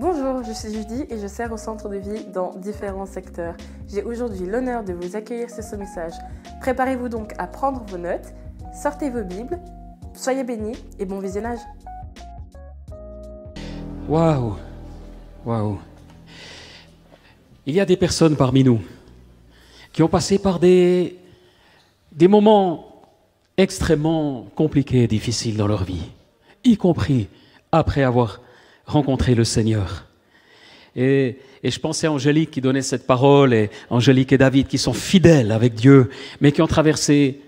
Bonjour, je suis Judy et je sers au centre de vie dans différents secteurs. J'ai aujourd'hui l'honneur de vous accueillir sur ce message. Préparez-vous donc à prendre vos notes, sortez vos Bibles, soyez bénis et bon visionnage. Waouh Waouh Il y a des personnes parmi nous qui ont passé par des, des moments extrêmement compliqués et difficiles dans leur vie, y compris après avoir rencontré le Seigneur. Et, et, je pensais à Angélique qui donnait cette parole, et Angélique et David qui sont fidèles avec Dieu, mais qui ont traversé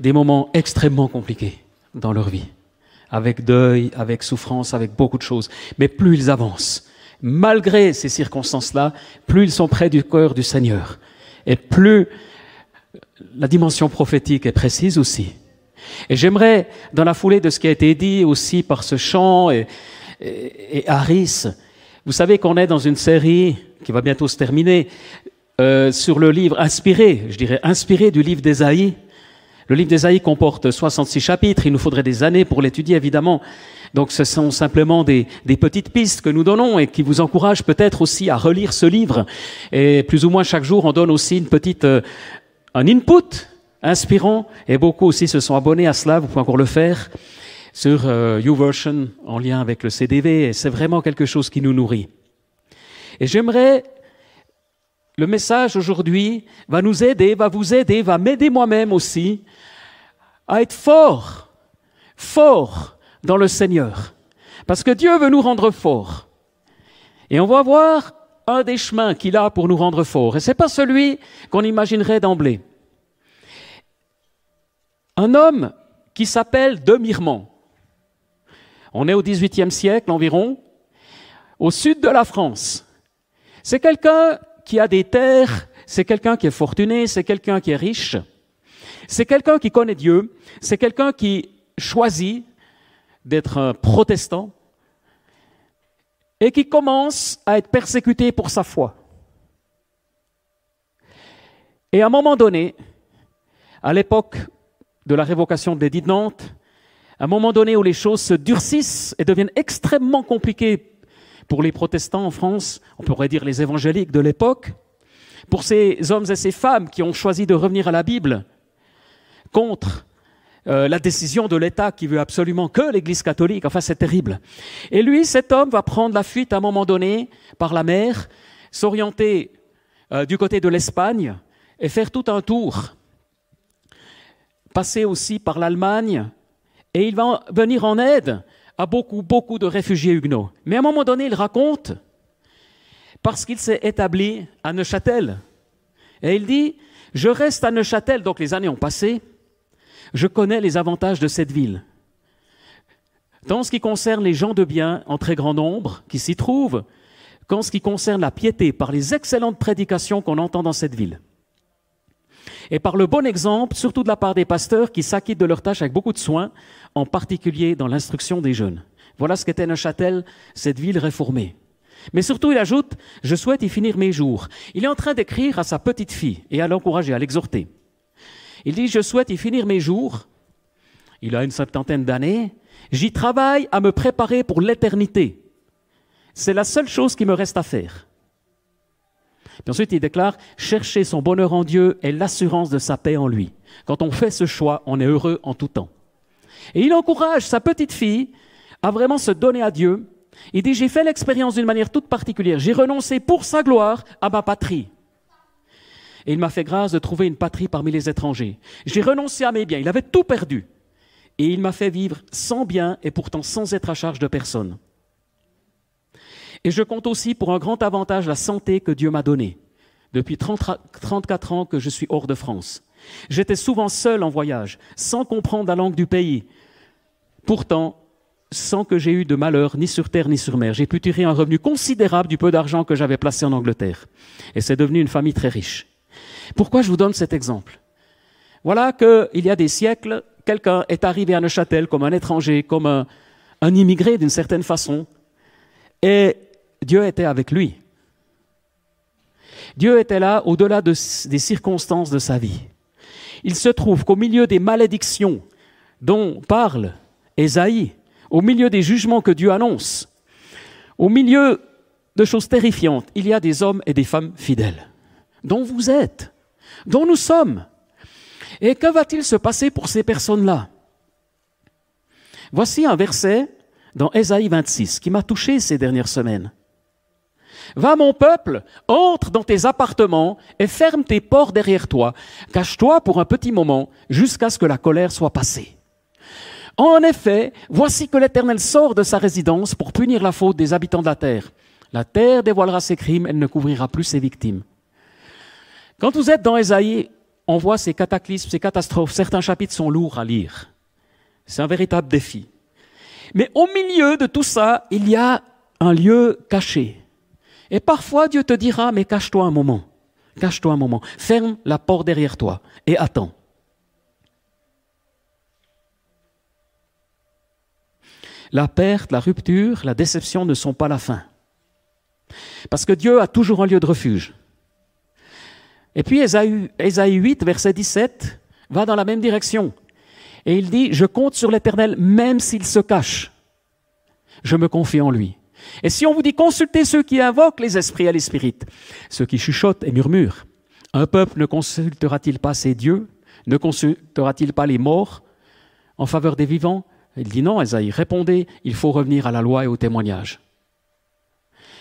des moments extrêmement compliqués dans leur vie, avec deuil, avec souffrance, avec beaucoup de choses. Mais plus ils avancent, malgré ces circonstances-là, plus ils sont près du cœur du Seigneur, et plus la dimension prophétique est précise aussi. Et j'aimerais, dans la foulée de ce qui a été dit aussi par ce chant et, et, et Harris, vous savez qu'on est dans une série qui va bientôt se terminer euh, sur le livre inspiré, je dirais inspiré du livre d'Ésaïe. Le livre d'Ésaïe comporte 66 chapitres, il nous faudrait des années pour l'étudier évidemment. Donc ce sont simplement des, des, petites pistes que nous donnons et qui vous encouragent peut-être aussi à relire ce livre. Et plus ou moins chaque jour, on donne aussi une petite, euh, un input inspirant et beaucoup aussi se sont abonnés à cela, vous pouvez encore le faire sur euh, YouVersion en lien avec le CDV et c'est vraiment quelque chose qui nous nourrit. Et j'aimerais le message aujourd'hui va nous aider, va vous aider, va m'aider moi-même aussi à être fort, fort dans le Seigneur. Parce que Dieu veut nous rendre forts. Et on va voir un des chemins qu'il a pour nous rendre forts. Et c'est pas celui qu'on imaginerait d'emblée. Un homme qui s'appelle Demirmont. On est au XVIIIe siècle environ, au sud de la France. C'est quelqu'un qui a des terres, c'est quelqu'un qui est fortuné, c'est quelqu'un qui est riche, c'est quelqu'un qui connaît Dieu, c'est quelqu'un qui choisit d'être un protestant et qui commence à être persécuté pour sa foi. Et à un moment donné, à l'époque de la révocation de l'édit de Nantes, un moment donné où les choses se durcissent et deviennent extrêmement compliquées pour les protestants en France, on pourrait dire les évangéliques de l'époque, pour ces hommes et ces femmes qui ont choisi de revenir à la Bible contre euh, la décision de l'État qui veut absolument que l'Église catholique, enfin c'est terrible. Et lui, cet homme va prendre la fuite à un moment donné par la mer, s'orienter euh, du côté de l'Espagne et faire tout un tour, passer aussi par l'Allemagne, et il va venir en aide à beaucoup, beaucoup de réfugiés huguenots. Mais à un moment donné, il raconte, parce qu'il s'est établi à Neuchâtel, et il dit, je reste à Neuchâtel, donc les années ont passé, je connais les avantages de cette ville. Dans ce qui concerne les gens de bien en très grand nombre qui s'y trouvent, qu'en ce qui concerne la piété par les excellentes prédications qu'on entend dans cette ville. Et par le bon exemple, surtout de la part des pasteurs qui s'acquittent de leurs tâches avec beaucoup de soin, en particulier dans l'instruction des jeunes. Voilà ce qu'était Neuchâtel, cette ville réformée. Mais surtout, il ajoute, je souhaite y finir mes jours. Il est en train d'écrire à sa petite fille et à l'encourager, à l'exhorter. Il dit, je souhaite y finir mes jours. Il a une septantaine d'années. J'y travaille à me préparer pour l'éternité. C'est la seule chose qui me reste à faire. Puis ensuite, il déclare, chercher son bonheur en Dieu et l'assurance de sa paix en lui. Quand on fait ce choix, on est heureux en tout temps. Et il encourage sa petite fille à vraiment se donner à Dieu. Il dit, j'ai fait l'expérience d'une manière toute particulière. J'ai renoncé pour sa gloire à ma patrie. Et il m'a fait grâce de trouver une patrie parmi les étrangers. J'ai renoncé à mes biens. Il avait tout perdu. Et il m'a fait vivre sans bien et pourtant sans être à charge de personne. Et je compte aussi pour un grand avantage la santé que Dieu m'a donnée. Depuis 30, 34 ans que je suis hors de France. J'étais souvent seul en voyage, sans comprendre la langue du pays. Pourtant, sans que j'ai eu de malheur ni sur terre ni sur mer, j'ai pu tirer un revenu considérable du peu d'argent que j'avais placé en Angleterre. Et c'est devenu une famille très riche. Pourquoi je vous donne cet exemple? Voilà qu'il y a des siècles, quelqu'un est arrivé à Neuchâtel comme un étranger, comme un, un immigré d'une certaine façon, et Dieu était avec lui. Dieu était là au-delà de, des circonstances de sa vie. Il se trouve qu'au milieu des malédictions dont parle Ésaïe, au milieu des jugements que Dieu annonce, au milieu de choses terrifiantes. Il y a des hommes et des femmes fidèles, dont vous êtes, dont nous sommes. Et que va-t-il se passer pour ces personnes-là? Voici un verset dans Ésaïe 26 qui m'a touché ces dernières semaines. Va mon peuple, entre dans tes appartements et ferme tes portes derrière toi. Cache-toi pour un petit moment jusqu'à ce que la colère soit passée. En effet, voici que l'Éternel sort de sa résidence pour punir la faute des habitants de la terre. La terre dévoilera ses crimes, elle ne couvrira plus ses victimes. Quand vous êtes dans Ésaïe, on voit ces cataclysmes, ces catastrophes. Certains chapitres sont lourds à lire. C'est un véritable défi. Mais au milieu de tout ça, il y a un lieu caché. Et parfois, Dieu te dira, mais cache-toi un moment. Cache-toi un moment. Ferme la porte derrière toi et attends. La perte, la rupture, la déception ne sont pas la fin. Parce que Dieu a toujours un lieu de refuge. Et puis Ésaïe, 8, verset 17, va dans la même direction. Et il dit, je compte sur l'Éternel même s'il se cache. Je me confie en lui. Et si on vous dit consultez ceux qui invoquent les esprits à l'esprit, ceux qui chuchotent et murmurent, un peuple ne consultera-t-il pas ses dieux? Ne consultera-t-il pas les morts? En faveur des vivants? Il dit non, Esaïe, répondez, il faut revenir à la loi et au témoignage.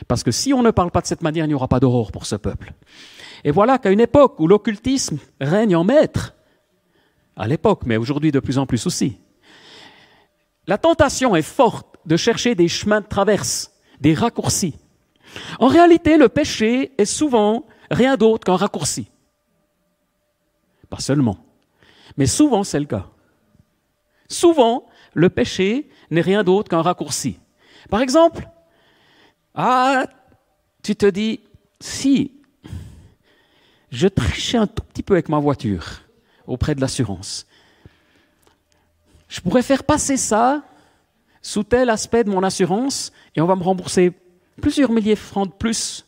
Parce que si on ne parle pas de cette manière, il n'y aura pas d'aurore pour ce peuple. Et voilà qu'à une époque où l'occultisme règne en maître, à l'époque, mais aujourd'hui de plus en plus aussi, la tentation est forte de chercher des chemins de traverse, des raccourcis. En réalité, le péché est souvent rien d'autre qu'un raccourci. Pas seulement, mais souvent c'est le cas. Souvent, le péché n'est rien d'autre qu'un raccourci. Par exemple, ah, tu te dis, si je trichais un tout petit peu avec ma voiture auprès de l'assurance, je pourrais faire passer ça sous tel aspect de mon assurance et on va me rembourser plusieurs milliers de francs de plus.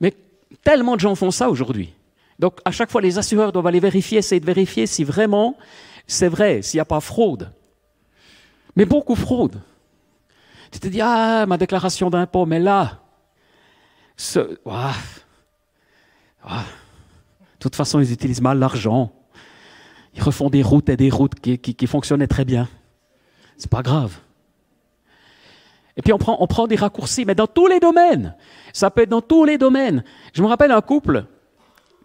Mais tellement de gens font ça aujourd'hui. Donc à chaque fois, les assureurs doivent aller vérifier, essayer de vérifier si vraiment c'est vrai, s'il n'y a pas fraude. Mais beaucoup fraude. Tu te dis, ah, ma déclaration d'impôt, mais là, ce, ah, ah. de toute façon, ils utilisent mal l'argent. Ils refont des routes et des routes qui, fonctionnaient très bien. C'est pas grave. Et puis on prend, des raccourcis, mais dans tous les domaines. Ça peut être dans tous les domaines. Je me rappelle un couple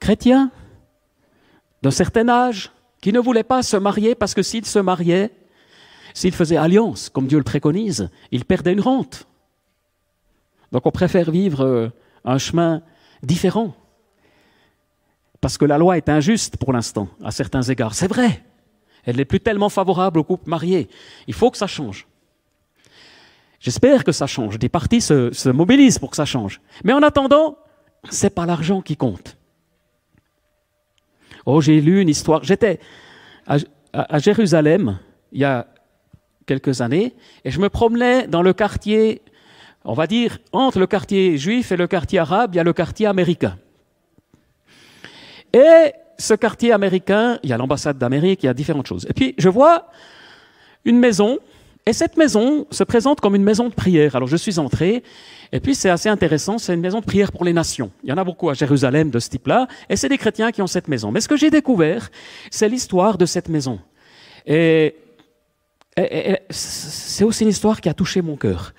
chrétien d'un certain âge qui ne voulait pas se marier parce que s'il se mariait, s'il faisait alliance, comme Dieu le préconise, il perdait une rente. Donc on préfère vivre euh, un chemin différent. Parce que la loi est injuste pour l'instant, à certains égards. C'est vrai. Elle n'est plus tellement favorable aux couples mariés. Il faut que ça change. J'espère que ça change. Des partis se, mobilisent pour que ça change. Mais en attendant, c'est pas l'argent qui compte. Oh, j'ai lu une histoire. J'étais à, Jérusalem il y a quelques années et je me promenais dans le quartier, on va dire, entre le quartier juif et le quartier arabe, il y a le quartier américain. Et ce quartier américain, il y a l'ambassade d'Amérique, il y a différentes choses. Et puis je vois une maison, et cette maison se présente comme une maison de prière. Alors je suis entré, et puis c'est assez intéressant, c'est une maison de prière pour les nations. Il y en a beaucoup à Jérusalem de ce type-là, et c'est des chrétiens qui ont cette maison. Mais ce que j'ai découvert, c'est l'histoire de cette maison. Et, c'est aussi une histoire qui a touché mon cœur.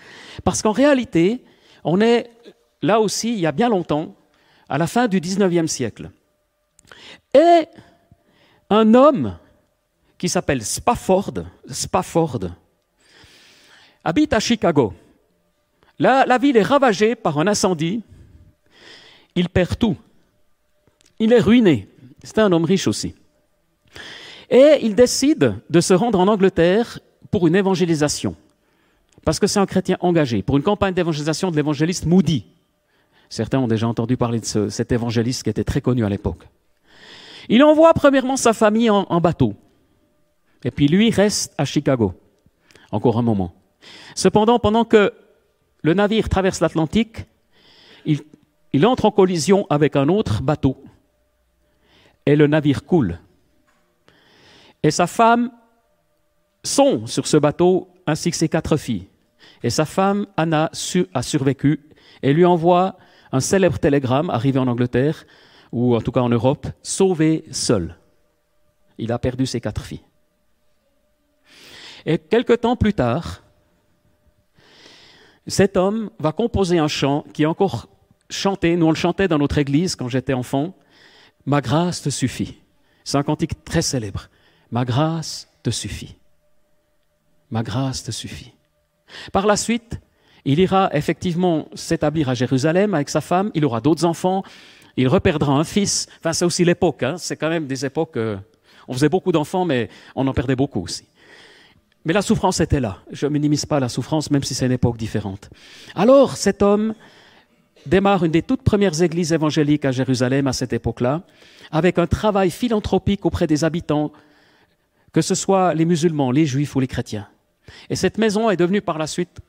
Parce qu'en réalité, on est là aussi, il y a bien longtemps, à la fin du 19e siècle. Et un homme qui s'appelle Spafford, Spafford habite à Chicago. La ville est ravagée par un incendie. Il perd tout. Il est ruiné. C'est un homme riche aussi. Et il décide de se rendre en Angleterre pour une évangélisation. Parce que c'est un chrétien engagé, pour une campagne d'évangélisation de l'évangéliste Moody. Certains ont déjà entendu parler de cet évangéliste qui était très connu à l'époque. Il envoie premièrement sa famille en, bateau. Et puis lui reste à Chicago. Encore un moment. Cependant, pendant que le navire traverse l'Atlantique, il, il entre en collision avec un autre bateau. Et le navire coule. Et sa femme sont sur ce bateau ainsi que ses quatre filles. Et sa femme, Anna, a survécu et lui envoie un célèbre télégramme arrivé en Angleterre, ou en tout cas en Europe, sauvé seul. Il a perdu ses quatre filles. Et quelque temps plus tard, cet homme va composer un chant qui est encore chanté, nous on le chantait dans notre église quand j'étais enfant, Ma grâce te suffit. C'est un cantique très célèbre. Ma grâce te suffit. Ma grâce te suffit. Par la suite, il ira effectivement s'établir à Jérusalem avec sa femme, il aura d'autres enfants, il reperdra un fils. Enfin, c'est aussi l'époque, hein. c'est quand même des époques, euh, on faisait beaucoup d'enfants, mais on en perdait beaucoup aussi. Mais la souffrance était là. Je minimise pas la souffrance, même si c'est une époque différente. Alors, cet homme démarre une des toutes premières églises évangéliques à Jérusalem à cette époque-là, avec un travail philanthropique auprès des habitants, que ce soit les musulmans, les juifs ou les chrétiens. Et cette maison est devenue par la suite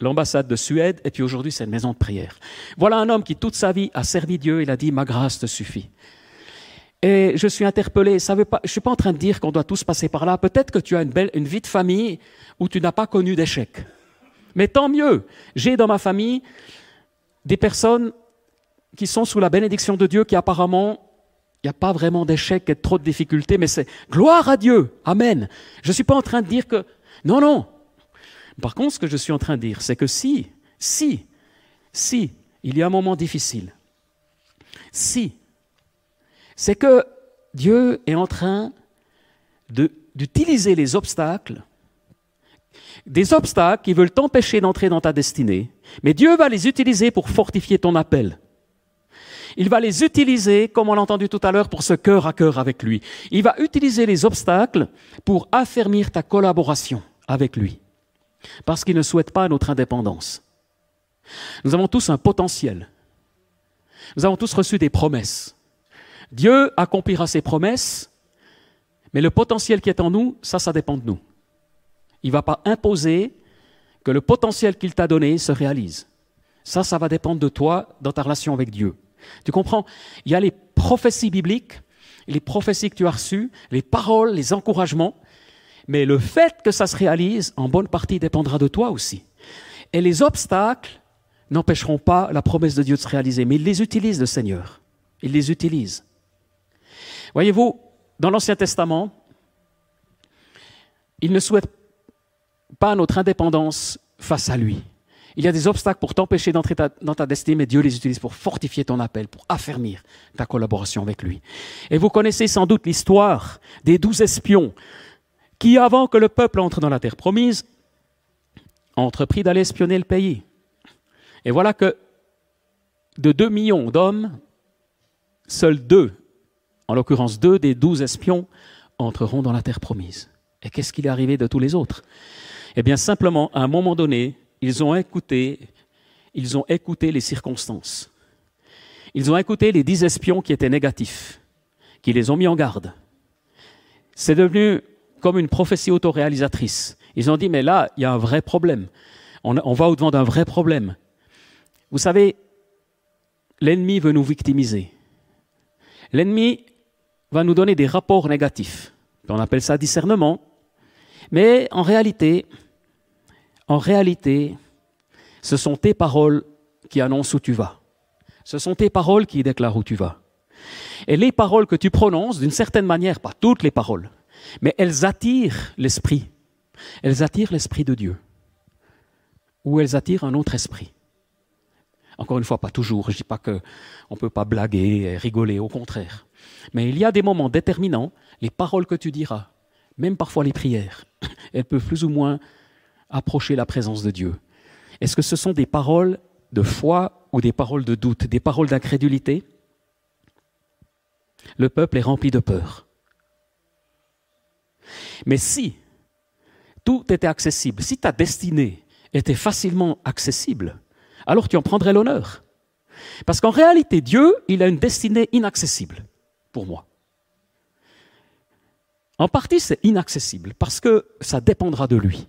l'ambassade de Suède, et puis aujourd'hui c'est une maison de prière. Voilà un homme qui toute sa vie a servi Dieu, il a dit, ma grâce te suffit. Et je suis interpellé, ça veut pas, je suis pas en train de dire qu'on doit tous passer par là, peut-être que tu as une, belle, une vie de famille où tu n'as pas connu d'échec. Mais tant mieux, j'ai dans ma famille des personnes qui sont sous la bénédiction de Dieu, qui apparemment il n'y a pas vraiment d'échec et trop de difficultés, mais c'est gloire à Dieu. Amen. Je ne suis pas en train de dire que... Non, non. Par contre, ce que je suis en train de dire, c'est que si, si, si, il y a un moment difficile, si, c'est que Dieu est en train d'utiliser les obstacles, des obstacles qui veulent t'empêcher d'entrer dans ta destinée, mais Dieu va les utiliser pour fortifier ton appel. Il va les utiliser, comme on l'a entendu tout à l'heure, pour ce cœur à cœur avec lui. Il va utiliser les obstacles pour affermir ta collaboration avec lui. Parce qu'il ne souhaite pas notre indépendance. Nous avons tous un potentiel. Nous avons tous reçu des promesses. Dieu accomplira ses promesses, mais le potentiel qui est en nous, ça, ça dépend de nous. Il ne va pas imposer que le potentiel qu'il t'a donné se réalise. Ça, ça va dépendre de toi dans ta relation avec Dieu. Tu comprends? Il y a les prophéties bibliques, les prophéties que tu as reçues, les paroles, les encouragements, mais le fait que ça se réalise, en bonne partie, dépendra de toi aussi. Et les obstacles n'empêcheront pas la promesse de Dieu de se réaliser, mais il les utilise, le Seigneur. Il les utilise. Voyez-vous, dans l'Ancien Testament, il ne souhaite pas notre indépendance face à lui. Il y a des obstacles pour t'empêcher d'entrer dans ta destinée, mais Dieu les utilise pour fortifier ton appel, pour affermir ta collaboration avec lui. Et vous connaissez sans doute l'histoire des douze espions qui, avant que le peuple entre dans la terre promise, ont entrepris d'aller espionner le pays. Et voilà que de deux millions d'hommes, seuls deux, en l'occurrence deux des douze espions, entreront dans la terre promise. Et qu'est-ce qu'il est arrivé de tous les autres? Eh bien, simplement, à un moment donné, ils ont écouté, ils ont écouté les circonstances. Ils ont écouté les dix espions qui étaient négatifs, qui les ont mis en garde. C'est devenu comme une prophétie autoréalisatrice. Ils ont dit, mais là, il y a un vrai problème. On, va au-devant d'un vrai problème. Vous savez, l'ennemi veut nous victimiser. L'ennemi va nous donner des rapports négatifs. On appelle ça discernement. Mais en réalité, en réalité, ce sont tes paroles qui annoncent où tu vas. Ce sont tes paroles qui déclarent où tu vas. Et les paroles que tu prononces, d'une certaine manière, pas toutes les paroles, mais elles attirent l'esprit. Elles attirent l'esprit de Dieu. Ou elles attirent un autre esprit. Encore une fois, pas toujours. Je ne dis pas qu'on ne peut pas blaguer rigoler, au contraire. Mais il y a des moments déterminants, les paroles que tu diras, même parfois les prières, elles peuvent plus ou moins approcher la présence de Dieu Est-ce que ce sont des paroles de foi ou des paroles de doute, des paroles d'incrédulité? Le peuple est rempli de peur. Mais si tout était accessible, si ta destinée était facilement accessible, alors tu en prendrais l'honneur. Parce qu'en réalité, Dieu, il a une destinée inaccessible pour moi. En partie, c'est inaccessible parce que ça dépendra de lui.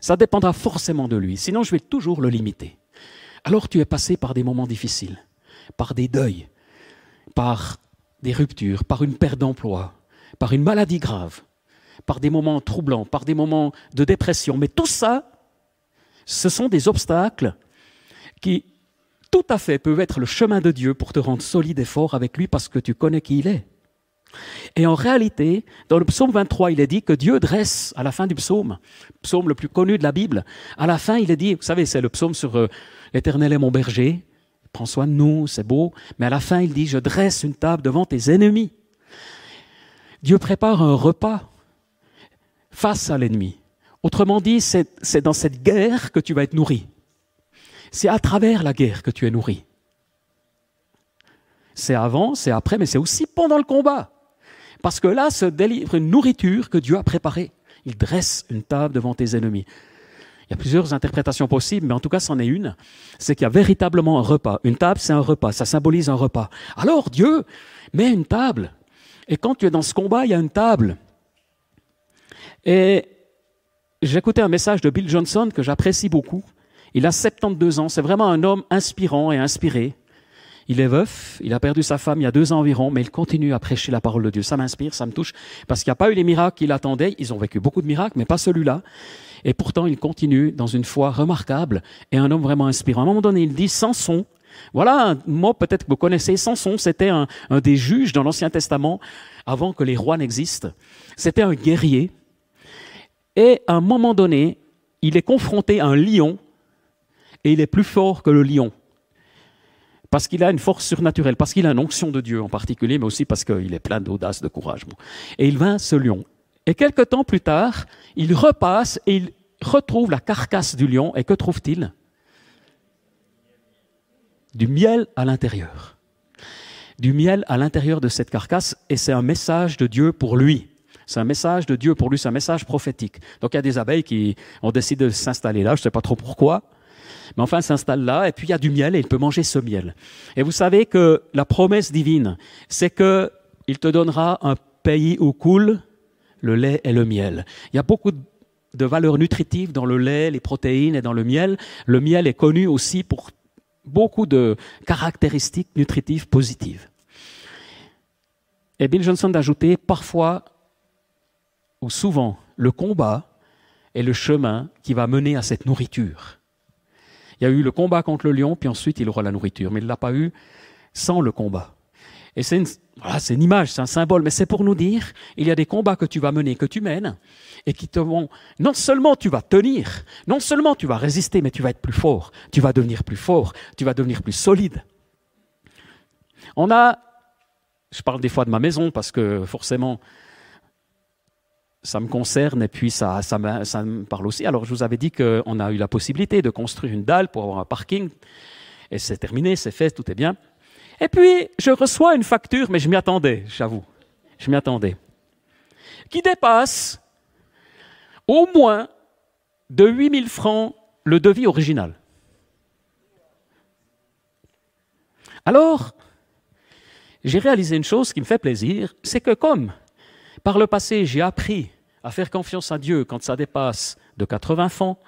Ça dépendra forcément de lui, sinon je vais toujours le limiter. Alors tu es passé par des moments difficiles, par des deuils, par des ruptures, par une perte d'emploi, par une maladie grave, par des moments troublants, par des moments de dépression. Mais tout ça, Ce sont des obstacles qui, tout à fait, peuvent être le chemin de Dieu pour te rendre solide et fort avec lui parce que tu connais qui il est. Et en réalité, dans le psaume 23, il est dit que Dieu dresse, à la fin du psaume, psaume le plus connu de la Bible, à la fin, il est dit, vous savez, c'est le psaume sur euh, l'Éternel est mon berger, prends soin de nous, c'est beau, mais à la fin, il dit, je dresse une table devant tes ennemis. Dieu prépare un repas face à l'ennemi. Autrement dit, c'est dans cette guerre que tu vas être nourri. C'est à travers la guerre que tu es nourri. C'est avant, c'est après, mais c'est aussi pendant le combat. Parce que là se délivre une nourriture que Dieu a préparée. Il dresse une table devant tes ennemis. Il y a plusieurs interprétations possibles, mais en tout cas, c'en est une. C'est qu'il y a véritablement un repas. Une table, c'est un repas. Ça symbolise un repas. Alors, Dieu met une table. Et quand tu es dans ce combat, il y a une table. Et j'écoutais un message de Bill Johnson que j'apprécie beaucoup. Il a 72 ans. C'est vraiment un homme inspirant et inspiré. Il est veuf, il a perdu sa femme il y a deux ans environ, mais il continue à prêcher la parole de Dieu. Ça m'inspire, ça me touche, parce qu'il n'y a pas eu les miracles qu'il attendait. Ils ont vécu beaucoup de miracles, mais pas celui-là. Et pourtant, il continue dans une foi remarquable et un homme vraiment inspirant. À un moment donné, il dit Samson. Voilà un mot peut-être que vous connaissez. Samson, c'était un, un des juges dans l'Ancien Testament avant que les rois n'existent. C'était un guerrier. Et à un moment donné, il est confronté à un lion et il est plus fort que le lion parce qu'il a une force surnaturelle, parce qu'il a une onction de Dieu en particulier, mais aussi parce qu'il est plein d'audace, de courage. Et il vainc ce lion. Et quelque temps plus tard, il repasse et il retrouve la carcasse du lion. Et que trouve-t-il? Du miel à l'intérieur. Du miel à l'intérieur de cette carcasse, et c'est un message de Dieu pour lui. C'est un message de Dieu pour lui, c'est un message prophétique. Donc il y a des abeilles qui ont décidé de s'installer là, je ne sais pas trop pourquoi. Mais enfin, il s'installe là, et puis il y a du miel, et il peut manger ce miel. Et vous savez que la promesse divine, c'est qu'il te donnera un pays où coule le lait et le miel. Il y a beaucoup de valeurs nutritives dans le lait, les protéines et dans le miel. Le miel est connu aussi pour beaucoup de caractéristiques nutritives positives. Et Bill Johnson d'ajouter parfois ou souvent le combat est le chemin qui va mener à cette nourriture. Il y a eu le combat contre le lion, puis ensuite il aura la nourriture. Mais il ne l'a pas eu sans le combat. Et c'est une, une image, c'est un symbole, mais c'est pour nous dire, il y a des combats que tu vas mener, que tu mènes, et qui te vont, non seulement tu vas tenir, non seulement tu vas résister, mais tu vas être plus fort, tu vas devenir plus fort, tu vas devenir plus solide. On a, je parle des fois de ma maison, parce que forcément, ça me concerne et puis ça, ça, me, ça me parle aussi. Alors je vous avais dit qu'on a eu la possibilité de construire une dalle pour avoir un parking et c'est terminé, c'est fait, tout est bien. Et puis je reçois une facture, mais je m'y attendais, j'avoue, je m'y attendais, qui dépasse au moins de 8000 francs le devis original. Alors, j'ai réalisé une chose qui me fait plaisir, c'est que comme par le passé, j'ai appris à faire confiance à Dieu quand ça dépasse de 80 francs,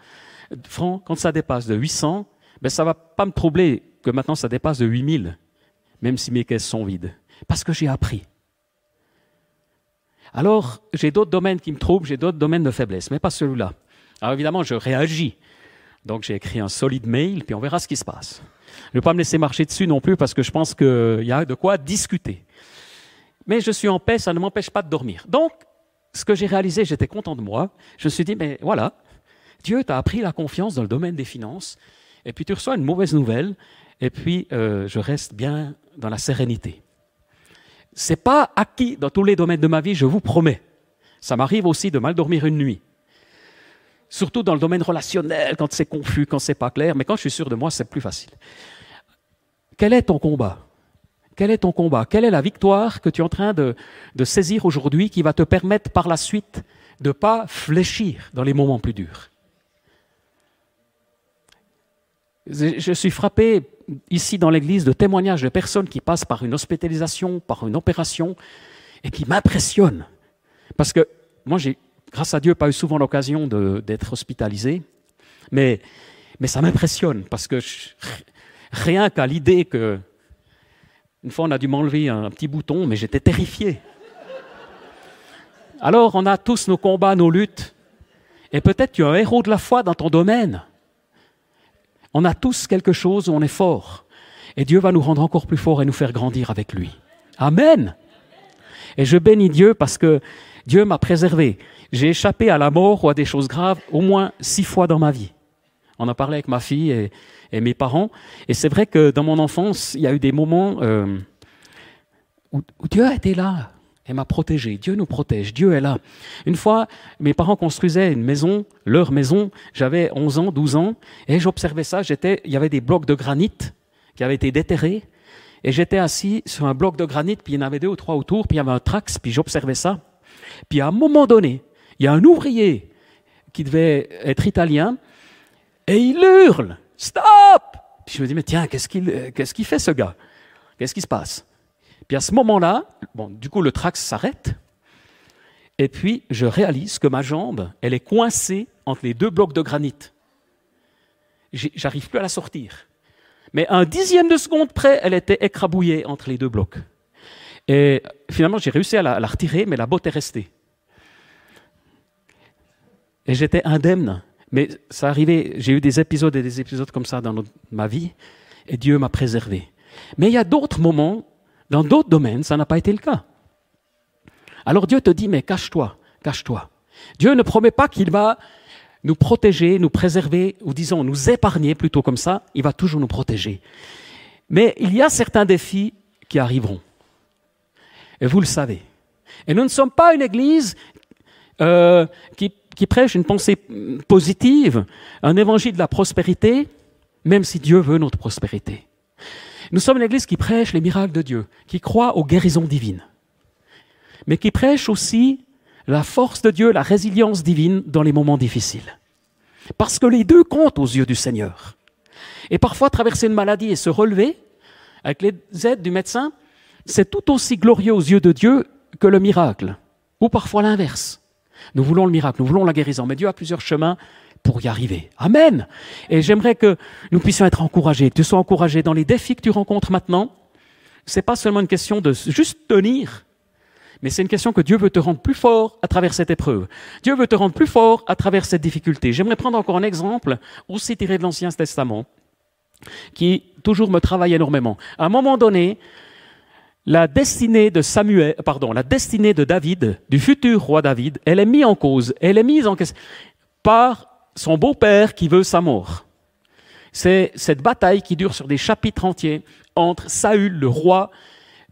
quand ça dépasse de 800, ben ça ne va pas me troubler que maintenant ça dépasse de 8000, même si mes caisses sont vides, parce que j'ai appris. Alors, j'ai d'autres domaines qui me troublent, j'ai d'autres domaines de faiblesse, mais pas celui-là. Alors évidemment, je réagis. Donc j'ai écrit un solide mail, puis on verra ce qui se passe. Je ne vais pas me laisser marcher dessus non plus, parce que je pense qu'il y a de quoi discuter mais je suis en paix, ça ne m'empêche pas de dormir. Donc, ce que j'ai réalisé, j'étais content de moi. Je me suis dit, mais voilà, Dieu t'a appris la confiance dans le domaine des finances, et puis tu reçois une mauvaise nouvelle, et puis euh, je reste bien dans la sérénité. C'est pas acquis dans tous les domaines de ma vie, je vous promets. Ça m'arrive aussi de mal dormir une nuit. Surtout dans le domaine relationnel, quand c'est confus, quand c'est pas clair, mais quand je suis sûr de moi, c'est plus facile. Quel est ton combat? Quel est ton combat? Quelle est la victoire que tu es en train de, saisir aujourd'hui qui va te permettre par la suite de ne pas fléchir dans les moments plus durs? Je suis frappé ici dans l'Église de témoignages de personnes qui passent par une hospitalisation, par une opération, et qui m'impressionnent. Parce que moi, j'ai, grâce à Dieu, pas eu souvent l'occasion d'être hospitalisé, mais, mais ça m'impressionne, parce que rien qu'à l'idée que une fois, on a dû m'enlever un petit bouton, mais j'étais terrifié. Alors, on a tous nos combats, nos luttes. Et peut-être tu es un héros de la foi dans ton domaine. On a tous quelque chose où on est fort. Et Dieu va nous rendre encore plus forts et nous faire grandir avec lui. Amen. Et je bénis Dieu parce que Dieu m'a préservé. J'ai échappé à la mort ou à des choses graves au moins six fois dans ma vie. On a parlé avec ma fille et, mes parents. Et c'est vrai que dans mon enfance, il y a eu des moments euh, où, Dieu a été là et m'a protégé. Dieu nous protège. Dieu est là. Une fois, mes parents construisaient une maison, leur maison. J'avais 11 ans, 12 ans. Et j'observais ça. J'étais, il y avait des blocs de granit qui avaient été déterrés. Et j'étais assis sur un bloc de granit, puis il y en avait deux ou trois autour, puis il y avait un trax, puis j'observais ça. Puis à un moment donné, il y a un ouvrier qui devait être italien, et il hurle Stop Puis je me dis Mais tiens, qu'est-ce qu'il qu'il fait ce gars? Qu'est-ce qui se passe? Puis à ce moment-là, du coup, le trax s'arrête, et puis je réalise que ma jambe, elle est coincée entre les deux blocs de granit. J'arrive plus à la sortir. Mais un dixième de seconde près, elle était écrabouillée entre les deux blocs. Et finalement, j'ai réussi à la, retirer, mais la botte est restée. Et j'étais indemne. Mais ça arrivait, j'ai eu des épisodes et des épisodes comme ça dans ma vie, et Dieu m'a préservé. Mais il y a d'autres moments, dans d'autres domaines, ça n'a pas été le cas. Alors Dieu te dit, mais cache-toi, cache-toi. Dieu ne promet pas qu'il va nous protéger, nous préserver, ou disons nous épargner plutôt comme ça, il va toujours nous protéger. Mais il y a certains défis qui arriveront. Et vous le savez. Et nous ne sommes pas une église euh, qui, qui prêche une pensée positive, un évangile de la prospérité, même si Dieu veut notre prospérité. Nous sommes une église qui prêche les miracles de Dieu, qui croit aux guérisons divines, mais qui prêche aussi la force de Dieu, la résilience divine dans les moments difficiles. Parce que les deux comptent aux yeux du Seigneur. Et parfois, traverser une maladie et se relever, avec les aides du médecin, c'est tout aussi glorieux aux yeux de Dieu que le miracle. Ou parfois l'inverse. Nous voulons le miracle, nous voulons la guérison, mais Dieu a plusieurs chemins pour y arriver. Amen. Et j'aimerais que nous puissions être encouragés, que tu sois encouragé dans les défis que tu rencontres maintenant. C'est pas seulement une question de juste tenir, mais c'est une question que Dieu veut te rendre plus fort à travers cette épreuve. Dieu veut te rendre plus fort à travers cette difficulté. J'aimerais prendre encore un exemple, aussi tiré de l'Ancien Testament, qui toujours me travaille énormément. À un moment donné, la destinée de Samuel, pardon, la destinée de David, du futur roi David, elle est mise en cause. Elle est mise en question par son beau-père qui veut sa mort. C'est cette bataille qui dure sur des chapitres entiers entre Saül, le roi,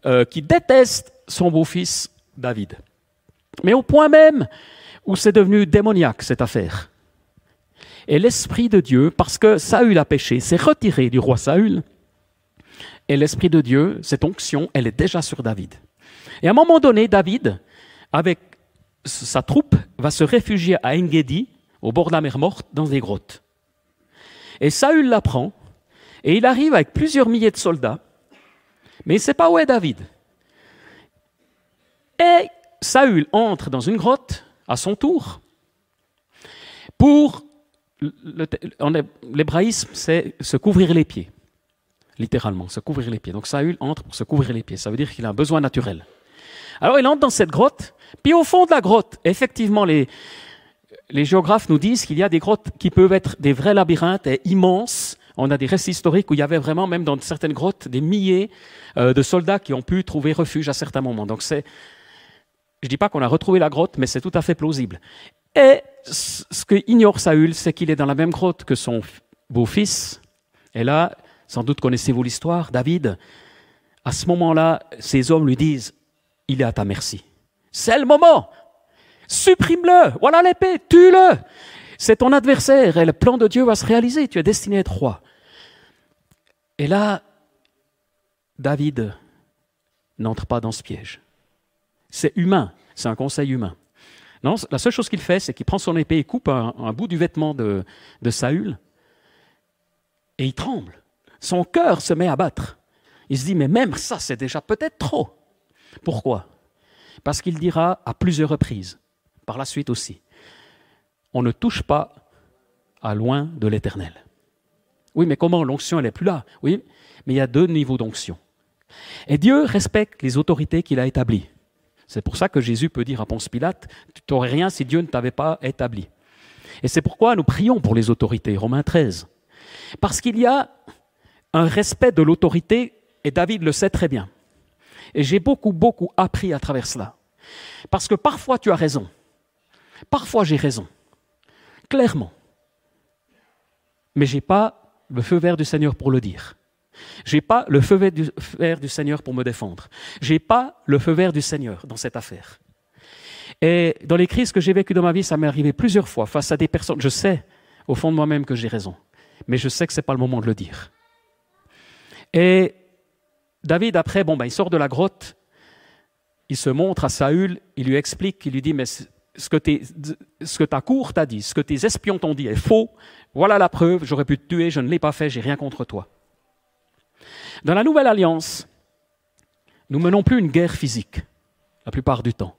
euh, qui déteste son beau-fils David. Mais au point même où c'est devenu démoniaque cette affaire. Et l'Esprit de Dieu, parce que Saül a péché, s'est retiré du roi Saül. Et l'Esprit de Dieu, cette onction, elle est déjà sur David. Et à un moment donné, David, avec sa troupe, va se réfugier à Engedi, au bord de la mer morte, dans des grottes. Et Saül l'apprend, et il arrive avec plusieurs milliers de soldats, mais il ne sait pas où est David. Et Saül entre dans une grotte à son tour pour l'hébraïsme, c'est se couvrir les pieds, littéralement, se couvrir les pieds. Donc Saül entre pour se couvrir les pieds. Ça veut dire qu'il a un besoin naturel. Alors il entre dans cette grotte, puis au fond de la grotte, effectivement, les, les géographes nous disent qu'il y a des grottes qui peuvent être des vrais labyrinthes et immenses. On a des récits historiques où il y avait vraiment, même dans certaines grottes, des milliers euh, de soldats qui ont pu trouver refuge à certains moments. Donc c'est je dis pas qu'on a retrouvé la grotte, mais c'est tout à fait plausible. Et ce que ignore Saül, c'est qu'il est dans la même grotte que son beau-fils. Et là, sans doute connaissez-vous l'histoire, David, à ce moment-là, ses hommes lui disent, il est à ta merci. C'est le moment. Supprime-le. Voilà l'épée. Tue-le. C'est ton adversaire et le plan de Dieu va se réaliser. Tu es destiné à être roi. Et là, David n'entre pas dans ce piège. C'est humain, c'est un conseil humain. Non, la seule chose qu'il fait, c'est qu'il prend son épée et coupe un, bout du vêtement de, de Saül, et il tremble. Son cœur se met à battre. Il se dit, mais même ça, c'est déjà peut-être trop. Pourquoi? Parce qu'il dira à plusieurs reprises, par la suite aussi, on ne touche pas à loin de l'éternel. Oui, mais comment L'onction, elle n'est plus là? Oui, mais il y a deux niveaux d'onction. Et Dieu respecte les autorités qu'il a établies. C'est pour ça que Jésus peut dire à Ponce Pilate, tu n'aurais rien si Dieu ne t'avait pas établi. Et c'est pourquoi nous prions pour les autorités, Romains 13. Parce qu'il y a un respect de l'autorité, et David le sait très bien. Et j'ai beaucoup, beaucoup appris à travers cela. Parce que parfois tu as raison, parfois j'ai raison, clairement. Mais je n'ai pas le feu vert du Seigneur pour le dire. Je n'ai pas le feu vert du Seigneur pour me défendre. Je n'ai pas le feu vert du Seigneur dans cette affaire. Et dans les crises que j'ai vécues dans ma vie, ça m'est arrivé plusieurs fois face à des personnes. Je sais au fond de moi-même que j'ai raison, mais je sais que ce n'est pas le moment de le dire. Et David, après, bon, ben, il sort de la grotte, il se montre à Saül, il lui explique, il lui dit, mais ce que, ce que ta cour t'a dit, ce que tes espions t'ont dit est faux, voilà la preuve, j'aurais pu te tuer, je ne l'ai pas fait, j'ai rien contre toi. Dans la nouvelle alliance, nous menons plus une guerre physique, la plupart du temps.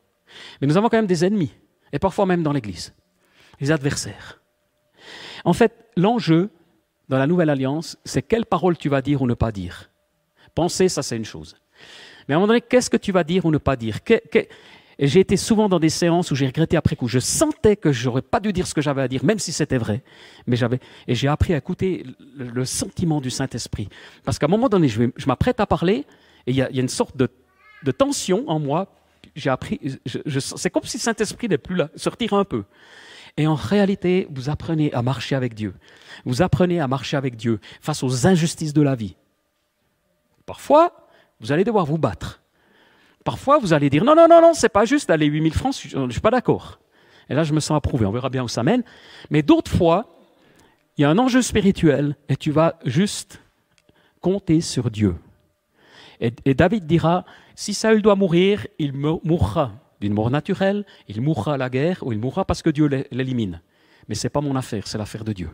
Mais nous avons quand même des ennemis, et parfois même dans l'Église, les adversaires. En fait, l'enjeu dans la nouvelle alliance, c'est quelle parole tu vas dire ou ne pas dire. Penser, ça c'est une chose. Mais à un moment donné, qu'est-ce que tu vas dire ou ne pas dire? J'ai été souvent dans des séances où j'ai regretté après coup. Je sentais que j'aurais pas dû dire ce que j'avais à dire, même si c'était vrai. Mais j'avais et j'ai appris à écouter le, sentiment du Saint-Esprit. Parce qu'à un moment donné, je, m'apprête à parler et il y, a, une sorte de, tension en moi. J'ai appris. c'est comme si le Saint-Esprit n'est plus là, sortir un peu. Et en réalité, vous apprenez à marcher avec Dieu. Vous apprenez à marcher avec Dieu face aux injustices de la vie. Parfois, vous allez devoir vous battre. Parfois, vous allez dire non, non, non, non, c'est pas juste d'aller 8000 francs, je ne suis pas d'accord. Et là, je me sens approuvé, on verra bien où ça mène. Mais d'autres fois, il y a un enjeu spirituel et tu vas juste compter sur Dieu. Et, David dira, si Saül doit mourir, il mourra d'une mort naturelle, il mourra à la guerre ou il mourra parce que Dieu l'élimine. Mais ce n'est pas mon affaire, c'est l'affaire de Dieu.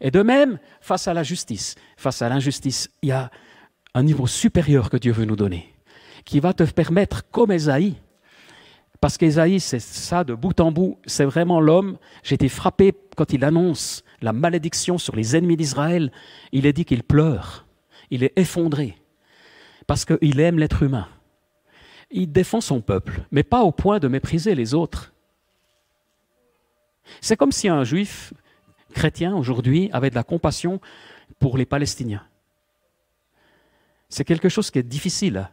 Et de même, face à la justice, face à l'injustice, il y a un niveau supérieur que Dieu veut nous donner qui va te permettre, comme Esaïe, parce qu'Esaïe, c'est ça de bout en bout, c'est vraiment l'homme. J'ai été frappé quand il annonce la malédiction sur les ennemis d'Israël. Il est dit qu'il pleure, il est effondré, parce qu'il aime l'être humain. Il défend son peuple, mais pas au point de mépriser les autres. C'est comme si un juif chrétien aujourd'hui avait de la compassion pour les Palestiniens. C'est quelque chose qui est difficile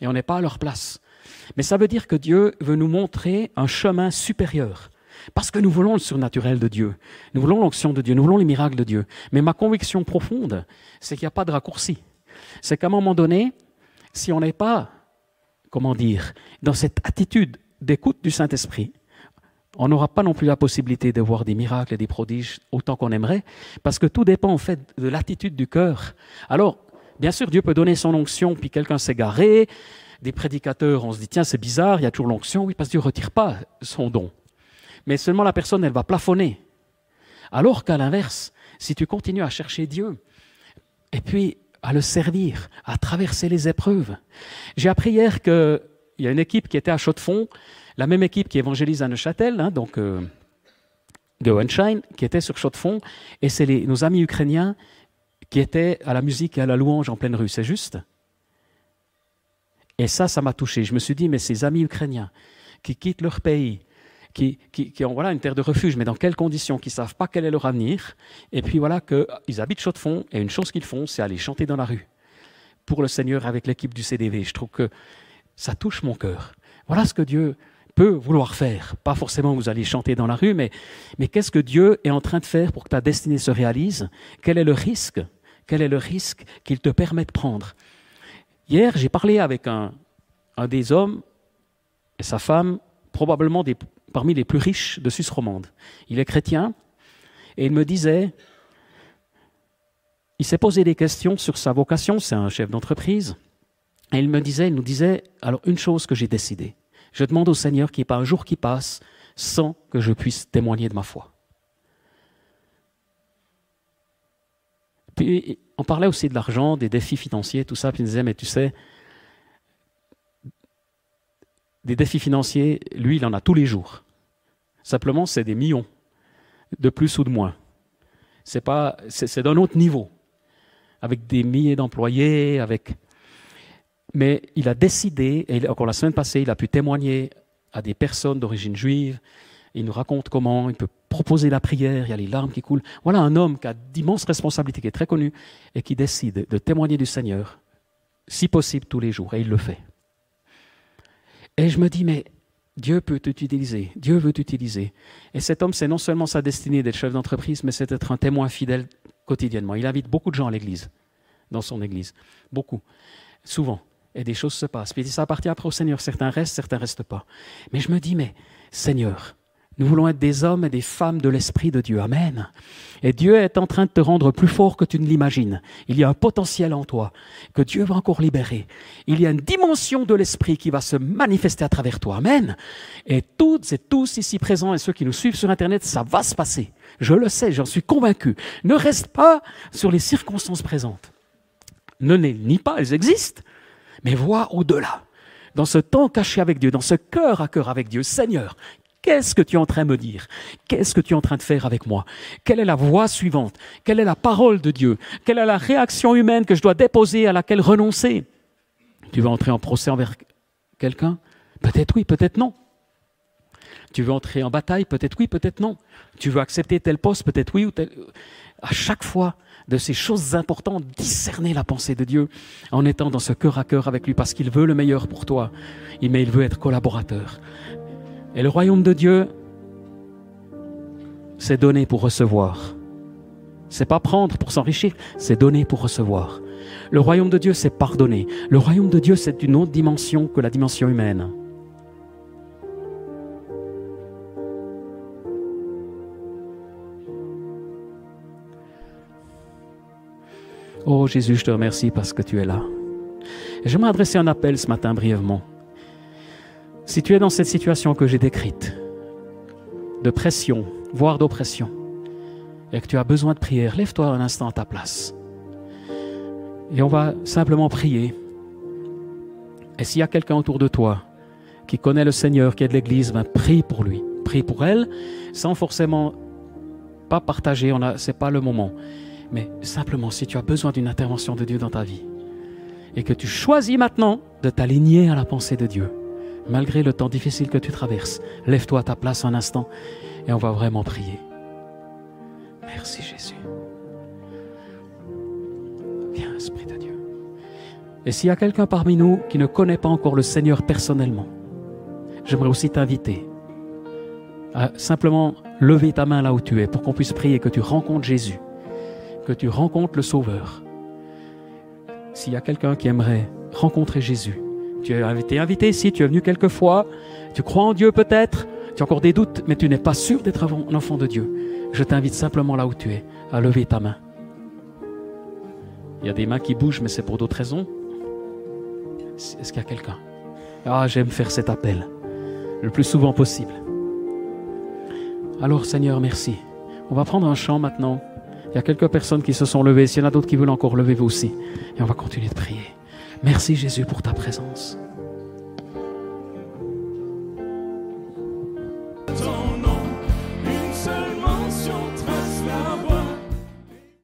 et on n'est pas à leur place. Mais ça veut dire que Dieu veut nous montrer un chemin supérieur. Parce que nous voulons le surnaturel de Dieu, nous voulons l'onction de Dieu, nous voulons les miracles de Dieu. Mais ma conviction profonde, c'est qu'il n'y a pas de raccourci. C'est qu'à un moment donné, si on n'est pas, comment dire, dans cette attitude d'écoute du Saint-Esprit, on n'aura pas non plus la possibilité de voir des miracles et des prodiges autant qu'on aimerait, parce que tout dépend en fait de l'attitude du cœur. Alors, Bien sûr, Dieu peut donner son onction, puis quelqu'un garé. Des prédicateurs, on se dit, tiens, c'est bizarre, il y a toujours l'onction. Oui, parce que Dieu ne retire pas son don. Mais seulement la personne, elle va plafonner. Alors qu'à l'inverse, si tu continues à chercher Dieu, et puis à le servir, à traverser les épreuves. J'ai appris hier qu'il y a une équipe qui était à Chaux-de-Fonds, la même équipe qui évangélise à Neuchâtel, hein, donc euh, qui était sur Chaux-de-Fonds, et c'est nos amis ukrainiens qui était à la musique et à la louange en pleine rue, c'est juste Et ça, ça m'a touché. Je me suis dit, mais ces amis ukrainiens qui quittent leur pays, qui, ont voilà, une terre de refuge, mais dans quelles conditions, qui ne savent pas quel est leur avenir, et puis voilà qu'ils habitent chaud de fond, et une chose qu'ils font, c'est aller chanter dans la rue pour le Seigneur avec l'équipe du CDV. Je trouve que ça touche mon cœur. Voilà ce que Dieu peut vouloir faire. Pas forcément vous allez chanter dans la rue, mais, mais qu'est-ce que Dieu est en train de faire pour que ta destinée se réalise? Quel est le risque? Quel est le risque qu'il te permet de prendre? Hier, j'ai parlé avec un, des hommes et sa femme, probablement parmi les plus riches de Suisse romande. Il est chrétien et il me disait, il s'est posé des questions sur sa vocation, c'est un chef d'entreprise, et il me disait, il nous disait, alors une chose que j'ai décidé, je demande au Seigneur qu'il n'y ait pas un jour qui passe sans que je puisse témoigner de ma foi. Puis on parlait aussi de l'argent, des défis financiers, tout ça. Puis il disait, mais tu sais, des défis financiers, lui, il en a tous les jours. Simplement, c'est des millions, de plus ou de moins. C'est pas, c'est d'un autre niveau, avec des milliers d'employés, avec. Mais il a décidé, et encore la semaine passée, il a pu témoigner à des personnes d'origine juive. Il nous raconte comment il peut proposer la prière, il y a les larmes qui coulent. Voilà un homme qui a d'immenses responsabilités, qui est très connu et qui décide de témoigner du Seigneur, si possible tous les jours, et il le fait. Et je me dis, mais Dieu peut t'utiliser, Dieu veut t'utiliser. Et cet homme, c'est non seulement sa destinée d'être chef d'entreprise, mais c'est d'être un témoin fidèle quotidiennement. Il invite beaucoup de gens à l'église, dans son église. Beaucoup. Souvent. Et des choses se passent. Puis ça appartient après au Seigneur. Certains restent, certains ne restent pas. Mais je me dis, mais Seigneur, nous voulons être des hommes et des femmes de l'Esprit de Dieu. Amen. Et Dieu est en train de te rendre plus fort que tu ne l'imagines. Il y a un potentiel en toi que Dieu va encore libérer. Il y a une dimension de l'Esprit qui va se manifester à travers toi. Amen. Et toutes et tous ici présents et ceux qui nous suivent sur Internet, ça va se passer. Je le sais, j'en suis convaincu. Ne reste pas sur les circonstances présentes. Ne les nie pas, elles existent, mais vois au-delà. Dans ce temps caché avec Dieu, dans ce cœur à cœur avec Dieu, Seigneur, Qu'est-ce que tu es en train de me dire? Qu'est-ce que tu es en train de faire avec moi? Quelle est la voie suivante? Quelle est la parole de Dieu? Quelle est la réaction humaine que je dois déposer à laquelle renoncer? Tu veux entrer en procès envers quelqu'un? Peut-être oui, peut-être non. Tu veux entrer en bataille? Peut-être oui, peut-être non. Tu veux accepter tel poste? Peut-être oui ou tel. À chaque fois, de ces choses importantes, discerner la pensée de Dieu en étant dans ce cœur à cœur avec lui parce qu'il veut le meilleur pour toi, mais il veut être collaborateur. Et le royaume de Dieu, c'est donner pour recevoir. C'est pas prendre pour s'enrichir, c'est donner pour recevoir. Le royaume de Dieu, c'est pardonner. Le royaume de Dieu, c'est une autre dimension que la dimension humaine. Oh Jésus, je te remercie parce que tu es là. Et je m'adresser un appel ce matin brièvement. Si tu es dans cette situation que j'ai décrite, de pression, voire d'oppression, et que tu as besoin de prière, lève-toi un instant à ta place. Et on va simplement prier. Et s'il y a quelqu'un autour de toi qui connaît le Seigneur, qui est de l'Église, ben prie pour lui, prie pour elle, sans forcément pas partager, ce n'est pas le moment. Mais simplement, si tu as besoin d'une intervention de Dieu dans ta vie, et que tu choisis maintenant de t'aligner à la pensée de Dieu, malgré le temps difficile que tu traverses, lève-toi à ta place un instant et on va vraiment prier. Merci Jésus. Viens, Esprit de Dieu. Et s'il y a quelqu'un parmi nous qui ne connaît pas encore le Seigneur personnellement, j'aimerais aussi t'inviter à simplement lever ta main là où tu es pour qu'on puisse prier que tu rencontres Jésus, que tu rencontres le Sauveur. S'il y a quelqu'un qui aimerait rencontrer Jésus, tu as été invité ici, tu es venu quelques fois, tu crois en Dieu peut-être, tu as encore des doutes, mais tu n'es pas sûr d'être un enfant de Dieu. Je t'invite simplement là où tu es à lever ta main. Il y a des mains qui bougent, mais c'est pour d'autres raisons. Est-ce qu'il y a quelqu'un? Ah, j'aime faire cet appel le plus souvent possible. Alors Seigneur, merci. On va prendre un chant maintenant. Il y a quelques personnes qui se sont levées. S'il y en a d'autres qui veulent encore, lever vous aussi. Et on va continuer de prier. Merci Jésus pour ta présence.